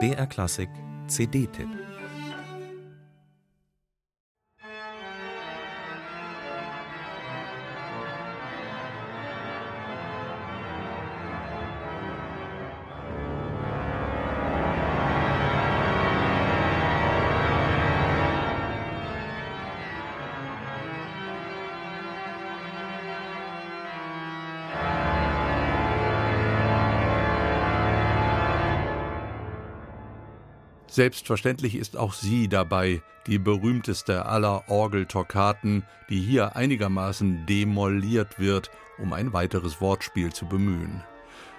BR Klassik CD-Tipp Selbstverständlich ist auch sie dabei, die berühmteste aller Orgeltoccaten, die hier einigermaßen demoliert wird, um ein weiteres Wortspiel zu bemühen.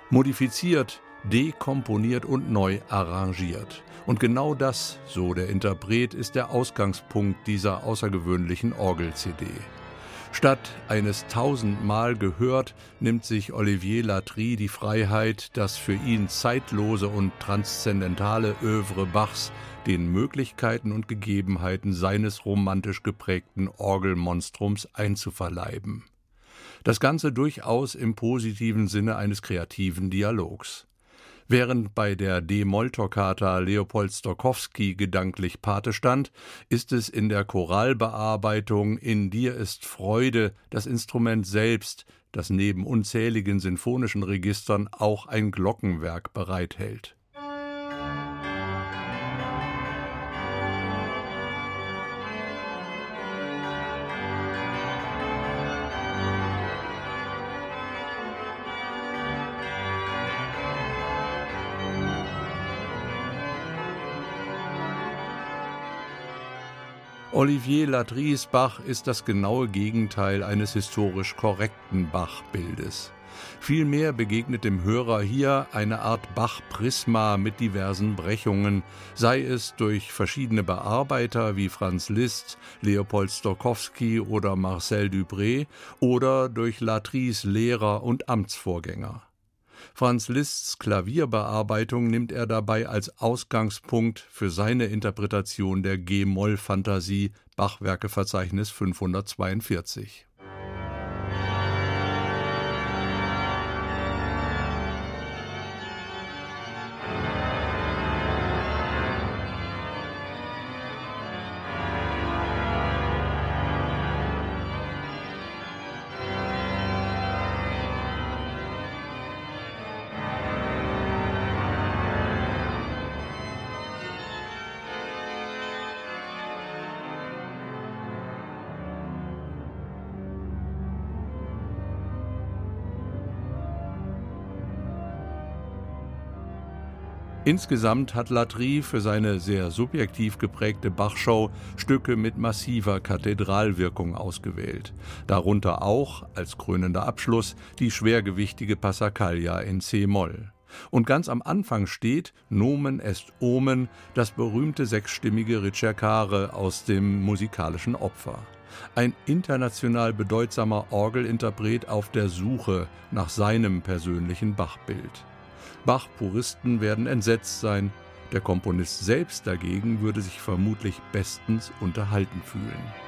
Modifiziert, dekomponiert und neu arrangiert. Und genau das, so der Interpret, ist der Ausgangspunkt dieser außergewöhnlichen Orgel-CD. Statt eines tausendmal gehört, nimmt sich Olivier Latry die Freiheit, das für ihn zeitlose und transzendentale Övre Bachs den Möglichkeiten und Gegebenheiten seines romantisch geprägten Orgelmonstrums einzuverleiben. Das Ganze durchaus im positiven Sinne eines kreativen Dialogs. Während bei der D-Moll-Toccata Leopold Stokowski gedanklich Pate stand, ist es in der Choralbearbeitung In dir ist Freude das Instrument selbst, das neben unzähligen sinfonischen Registern auch ein Glockenwerk bereithält. Olivier Latries Bach ist das genaue Gegenteil eines historisch korrekten Bach-Bildes. Vielmehr begegnet dem Hörer hier eine Art Bach-Prisma mit diversen Brechungen, sei es durch verschiedene Bearbeiter wie Franz Liszt, Leopold Stokowski oder Marcel Dupré oder durch Latries Lehrer und Amtsvorgänger. Franz Liszts Klavierbearbeitung nimmt er dabei als Ausgangspunkt für seine Interpretation der G-Moll-Fantasie Bachwerkeverzeichnis 542. Insgesamt hat Latry für seine sehr subjektiv geprägte Bachshow Stücke mit massiver Kathedralwirkung ausgewählt. Darunter auch, als krönender Abschluss, die schwergewichtige Passacaglia in C-Moll. Und ganz am Anfang steht Nomen est Omen, das berühmte sechsstimmige Ricercare aus dem musikalischen Opfer. Ein international bedeutsamer Orgelinterpret auf der Suche nach seinem persönlichen Bachbild. Bach-Puristen werden entsetzt sein, der Komponist selbst dagegen würde sich vermutlich bestens unterhalten fühlen.